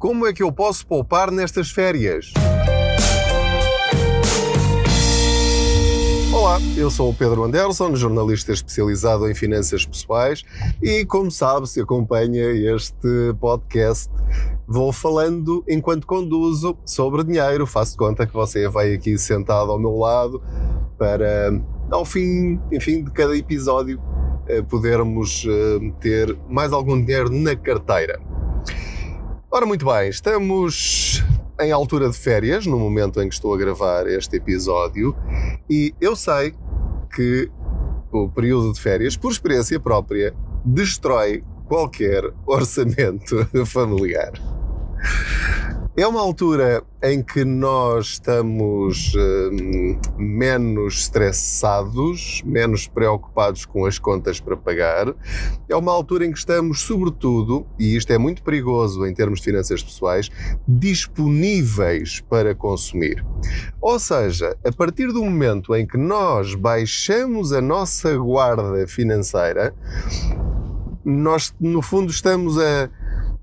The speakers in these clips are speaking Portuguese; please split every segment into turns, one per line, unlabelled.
Como é que eu posso poupar nestas férias? Olá, eu sou o Pedro Anderson, jornalista especializado em finanças pessoais e, como sabe, se acompanha este podcast, vou falando enquanto conduzo sobre dinheiro. Faço conta que você vai aqui sentado ao meu lado para, ao fim, enfim, de cada episódio, eh, podermos eh, ter mais algum dinheiro na carteira. Ora, muito bem, estamos em altura de férias, no momento em que estou a gravar este episódio, e eu sei que o período de férias, por experiência própria, destrói qualquer orçamento familiar. É uma altura em que nós estamos hum, menos estressados, menos preocupados com as contas para pagar. É uma altura em que estamos, sobretudo, e isto é muito perigoso em termos de finanças pessoais, disponíveis para consumir. Ou seja, a partir do momento em que nós baixamos a nossa guarda financeira, nós, no fundo, estamos a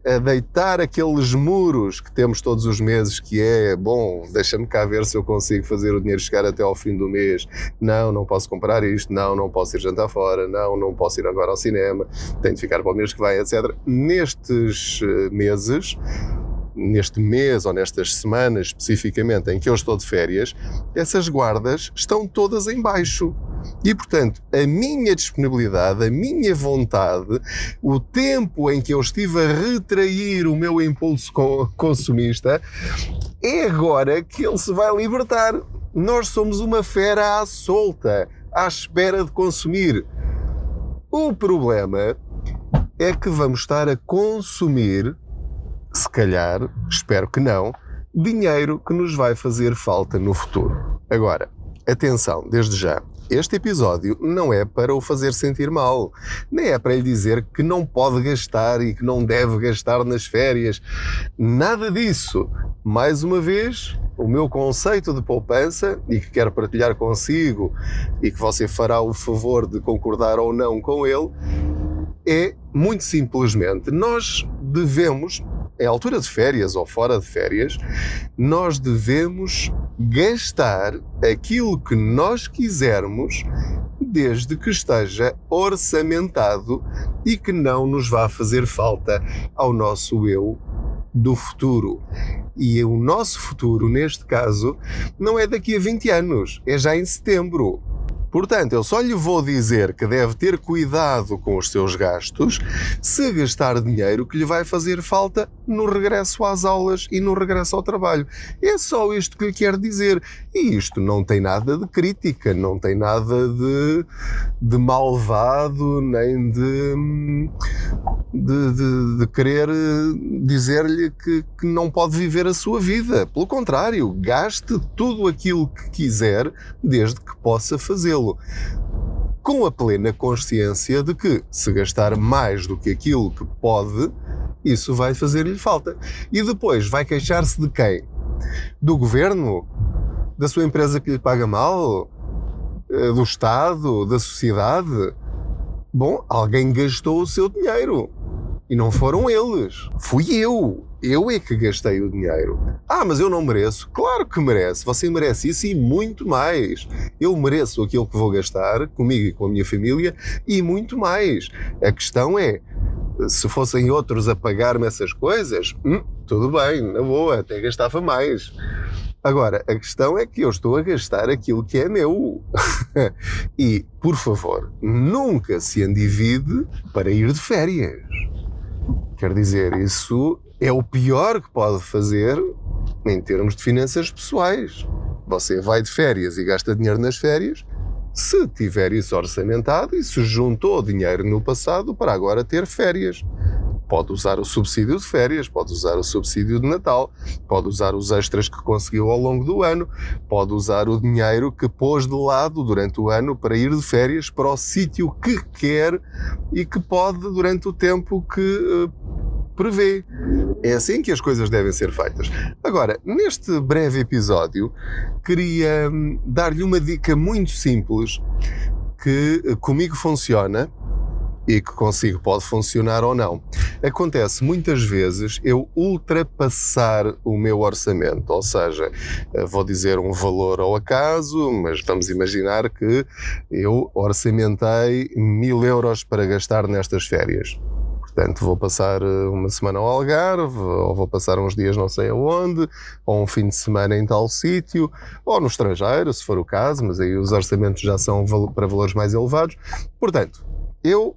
a deitar aqueles muros que temos todos os meses, que é, bom, deixa-me cá ver se eu consigo fazer o dinheiro chegar até ao fim do mês. Não, não posso comprar isto, não, não posso ir jantar fora, não, não posso ir agora ao cinema, tenho de ficar para o mês que vem, etc. Nestes eh, meses, neste mês ou nestas semanas especificamente em que eu estou de férias, essas guardas estão todas em baixo. E, portanto, a minha disponibilidade, a minha vontade, o tempo em que eu estive a retrair o meu impulso consumista, é agora que ele se vai libertar. Nós somos uma fera à solta, à espera de consumir. O problema é que vamos estar a consumir, se calhar, espero que não, dinheiro que nos vai fazer falta no futuro. Agora, atenção, desde já, este episódio não é para o fazer sentir mal, nem é para lhe dizer que não pode gastar e que não deve gastar nas férias. Nada disso. Mais uma vez, o meu conceito de poupança e que quero partilhar consigo e que você fará o favor de concordar ou não com ele é muito simplesmente nós devemos em altura de férias ou fora de férias, nós devemos gastar aquilo que nós quisermos desde que esteja orçamentado e que não nos vá fazer falta ao nosso eu do futuro. E o nosso futuro, neste caso, não é daqui a 20 anos, é já em setembro. Portanto, eu só lhe vou dizer que deve ter cuidado com os seus gastos se gastar dinheiro que lhe vai fazer falta no regresso às aulas e no regresso ao trabalho. É só isto que lhe quero dizer. E isto não tem nada de crítica, não tem nada de, de malvado, nem de, de, de, de querer dizer-lhe que, que não pode viver a sua vida. Pelo contrário, gaste tudo aquilo que quiser desde que possa fazê-lo com a plena consciência de que, se gastar mais do que aquilo que pode, isso vai fazer-lhe falta. E depois vai queixar-se de quem? Do governo? Da sua empresa que lhe paga mal? Eh, do Estado? Da sociedade? Bom, alguém gastou o seu dinheiro. E não foram eles. Fui eu. Eu é que gastei o dinheiro. Ah, mas eu não mereço. Claro que merece. Você merece isso e muito mais. Eu mereço aquilo que vou gastar comigo e com a minha família e muito mais. A questão é, se fossem outros a pagar-me essas coisas, hum, tudo bem, na boa, até gastava mais. Agora, a questão é que eu estou a gastar aquilo que é meu. e, por favor, nunca se endivide para ir de férias. Quer dizer, isso é o pior que pode fazer em termos de finanças pessoais. Você vai de férias e gasta dinheiro nas férias, se tiver isso orçamentado e se juntou dinheiro no passado para agora ter férias. Pode usar o subsídio de férias, pode usar o subsídio de Natal, pode usar os extras que conseguiu ao longo do ano, pode usar o dinheiro que pôs de lado durante o ano para ir de férias para o sítio que quer e que pode durante o tempo que uh, prevê. É assim que as coisas devem ser feitas. Agora, neste breve episódio, queria hum, dar-lhe uma dica muito simples que eh, comigo funciona e que consigo pode funcionar ou não. Acontece muitas vezes eu ultrapassar o meu orçamento, ou seja, eh, vou dizer um valor ao acaso, mas vamos imaginar que eu orçamentei mil euros para gastar nestas férias. Portanto, vou passar eh, uma semana ao Algarve, ou vou passar uns dias não sei aonde, ou um fim de semana em tal sítio, ou no estrangeiro, se for o caso, mas aí os orçamentos já são para valores mais elevados. Portanto, eu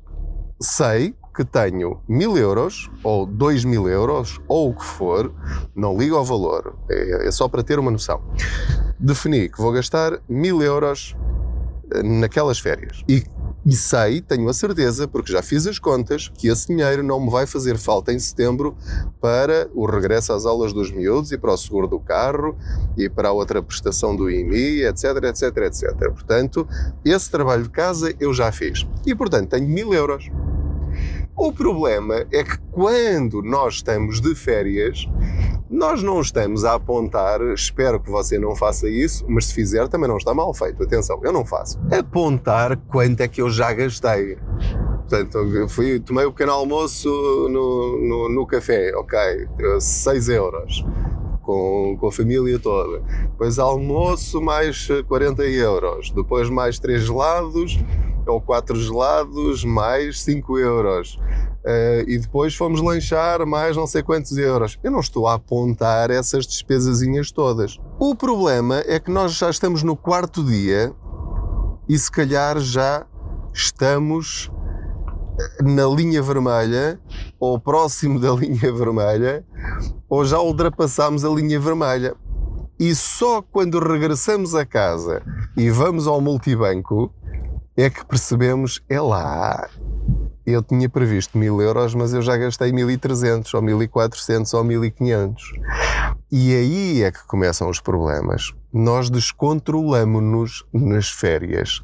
sei que tenho mil euros, ou dois mil euros, ou o que for, não ligo ao valor, é, é só para ter uma noção. Defini que vou gastar mil euros eh, naquelas férias. E, e sei, tenho a certeza, porque já fiz as contas, que esse dinheiro não me vai fazer falta em setembro para o regresso às aulas dos miúdos e para o seguro do carro e para a outra prestação do IMI, etc, etc, etc. Portanto, esse trabalho de casa eu já fiz. E, portanto, tenho mil euros. O problema é que quando nós estamos de férias, nós não estamos a apontar, espero que você não faça isso, mas se fizer também não está mal feito. Atenção, eu não faço. Apontar quanto é que eu já gastei. Portanto, fui, tomei o pequeno almoço no, no, no café, ok, 6 euros. Com, com, a família toda. Depois almoço mais 40 euros. Depois mais 3 gelados ou 4 gelados mais 5 euros. Uh, e depois fomos lanchar mais não sei quantos euros. Eu não estou a apontar essas despesazinhas todas. O problema é que nós já estamos no quarto dia e se calhar já estamos na linha vermelha ou próximo da linha vermelha ou já ultrapassámos a linha vermelha. E só quando regressamos a casa e vamos ao multibanco é que percebemos, é lá, eu tinha previsto mil euros, mas eu já gastei 1.300 ou 1.400 ou 1.500. E aí é que começam os problemas. Nós descontrolamos-nos nas férias.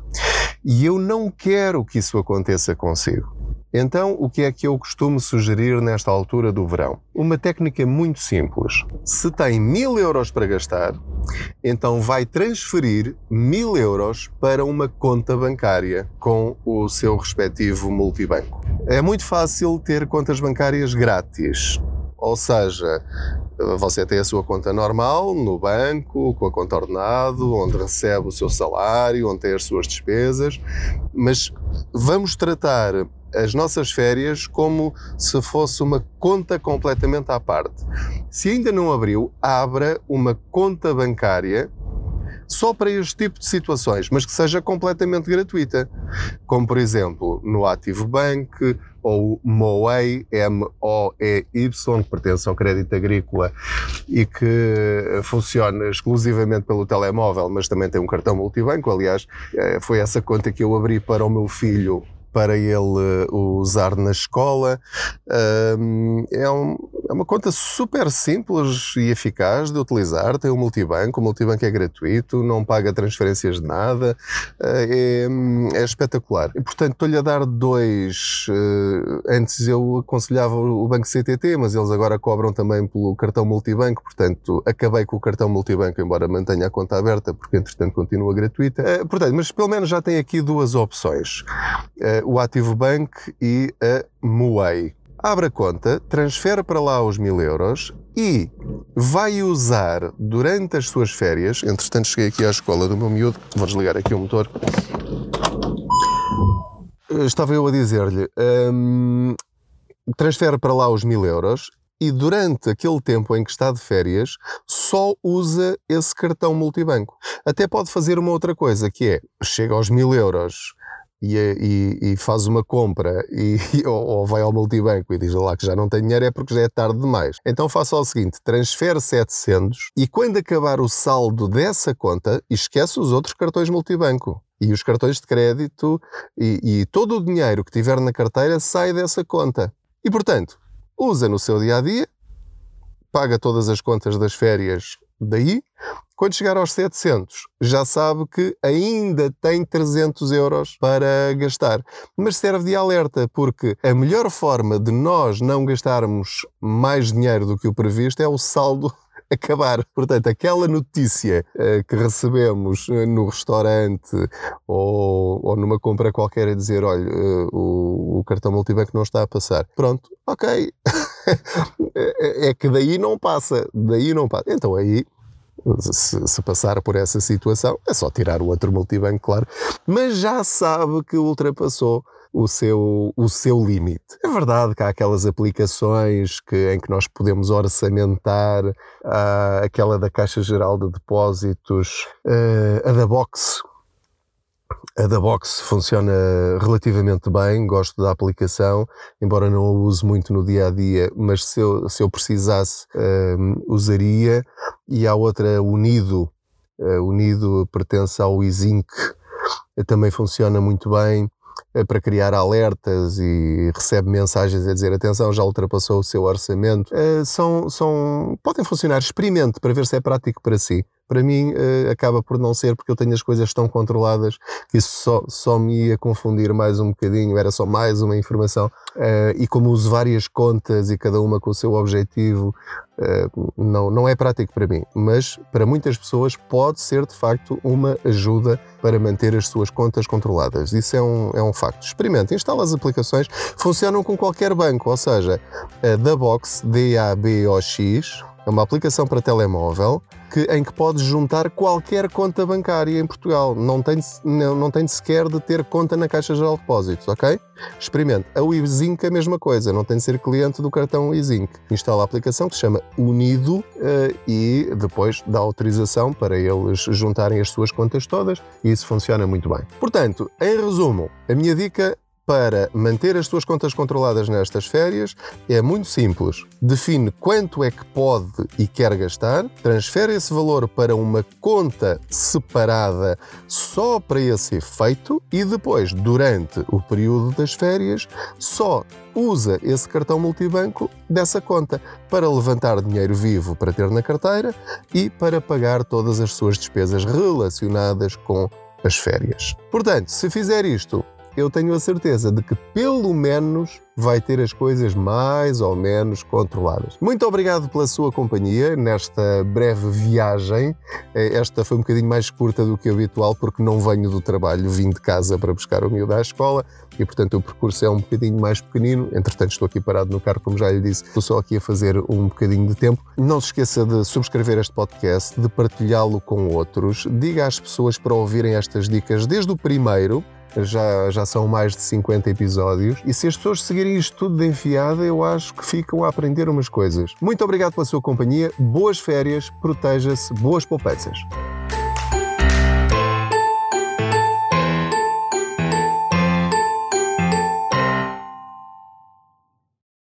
E eu não quero que isso aconteça consigo. Então, o que é que eu costumo sugerir nesta altura do verão? Uma técnica muito simples. Se tem mil euros para gastar, então vai transferir mil euros para uma conta bancária com o seu respectivo multibanco. É muito fácil ter contas bancárias grátis. Ou seja, você tem a sua conta normal no banco, com a conta ordenado, onde recebe o seu salário, onde tem as suas despesas, mas vamos tratar as nossas férias como se fosse uma conta completamente à parte. Se ainda não abriu, abra uma conta bancária só para este tipo de situações, mas que seja completamente gratuita. Como, por exemplo, no Active Bank ou MOEI, M-O-E-Y, que pertence ao crédito agrícola e que funciona exclusivamente pelo telemóvel, mas também tem um cartão multibanco. Aliás, eh, foi essa conta que eu abri para o meu filho para ele usar na escola. É, um, é, uma conta super simples e eficaz de utilizar. Tem um multibanco, o multibanco é gratuito, não paga transferências de nada, é, é espetacular. E, portanto, estou-lhe a dar dois. Eh, antes eu aconselhava o banco CTT, mas eles agora cobram também pelo cartão multibanco, portanto, acabei com o cartão multibanco, embora mantenha a conta aberta, porque entretanto continua gratuita. Eh, portanto, mas pelo menos já tem aqui duas opções eh, o Ativo Bank e a Muay. Abre a conta, transfere para lá os mil euros e vai usar durante as suas férias. Entretanto, cheguei aqui à escola do meu miúdo, vou desligar aqui o motor. Estava eu a dizer-lhe: hum, transfere para lá os mil euros e durante aquele tempo em que está de férias só usa esse cartão multibanco. Até pode fazer uma outra coisa que é chega aos mil euros e, e, e, faz uma compra e, ou, ou, vai ao multibanco e diz lá que já não tem dinheiro é porque já é tarde demais. Então faça o seguinte, transfere 700 e quando acabar o saldo dessa conta, esquece os outros cartões multibanco. E os cartões de crédito e, e todo o dinheiro que tiver na carteira sai dessa conta. E portanto, usa no seu dia a dia, paga todas as contas das férias daí quando chegar aos 700, já sabe que ainda tem 300 euros para gastar. Mas serve de alerta, porque a melhor forma de nós não gastarmos mais dinheiro do que o previsto é o saldo acabar. Portanto, aquela notícia uh, que recebemos uh, no restaurante ou, ou, numa compra qualquer a dizer: olha, uh, o, o, cartão multibanco não está a passar. Pronto, ok. é, é que daí não passa. Daí não passa. Então aí se, se, passar por essa situação, é só tirar o outro multibanco, claro, mas já sabe que ultrapassou o seu, o seu limite. É verdade que há aquelas aplicações que, em que nós podemos orçamentar, uh, aquela da Caixa Geral de Depósitos, uh, a da Box, a da Box funciona relativamente bem, gosto da aplicação, embora não a use muito no dia a dia, mas se eu, se eu precisasse, uh, usaria. E há outra, Unido, uh, Unido pertence ao Ezinc, também funciona muito bem. Eh, para criar alertas e recebe mensagens a dizer atenção, já ultrapassou o seu orçamento. Uh, são, são, podem funcionar, experimente para ver se é prático para si. Para mim uh, acaba por não ser porque eu tenho as coisas tão controladas que isso só, só me ia confundir mais um bocadinho, era só mais uma informação. Uh, e como uso várias contas e cada uma com o seu objetivo, uh, não, não é prático para mim. Mas para muitas pessoas pode ser de facto uma ajuda para manter as suas contas controladas. Isso é um, é um facto. Experimente, instala as aplicações, funcionam com qualquer banco, ou seja, da Box, D-A-B-O-X, é uma aplicação para telemóvel que, em que podes juntar qualquer conta bancária em Portugal. Não tem, não, não tem sequer de ter conta na Caixa Geral de Depósitos, ok? Experimente. A Wizink é a mesma coisa, não tem de ser cliente do cartão Wizink. Instala a aplicação que se chama Unido uh, e depois dá autorização para eles juntarem as suas contas todas e isso funciona muito bem. Portanto, em resumo, a minha dica para manter as suas contas controladas nestas férias é muito simples. Define quanto é que pode e quer gastar, transfere esse valor para uma conta separada só para esse efeito e depois, durante o período das férias, só usa esse cartão multibanco dessa conta para levantar dinheiro vivo para ter na carteira e para pagar todas as suas despesas relacionadas com as férias. Portanto, se fizer isto eu tenho a certeza de que pelo menos vai ter as coisas mais ou menos controladas. Muito obrigado pela sua companhia nesta breve viagem. Eh, esta foi um bocadinho mais curta do que habitual porque não venho do trabalho, vim de casa para buscar o miúdo à escola e, portanto, o percurso é um bocadinho mais pequenino. Entretanto, estou aqui parado no carro, como já lhe disse, estou só aqui a fazer um bocadinho de tempo. Não se esqueça de subscrever este podcast, de partilhá-lo com outros. Diga às pessoas para ouvirem estas dicas desde o primeiro já, já são mais de 50 episódios. E se as pessoas seguirem isto tudo de enfiada, eu acho que ficam a aprender umas coisas. Muito obrigado pela sua companhia, boas férias, proteja-se, boas poupanças.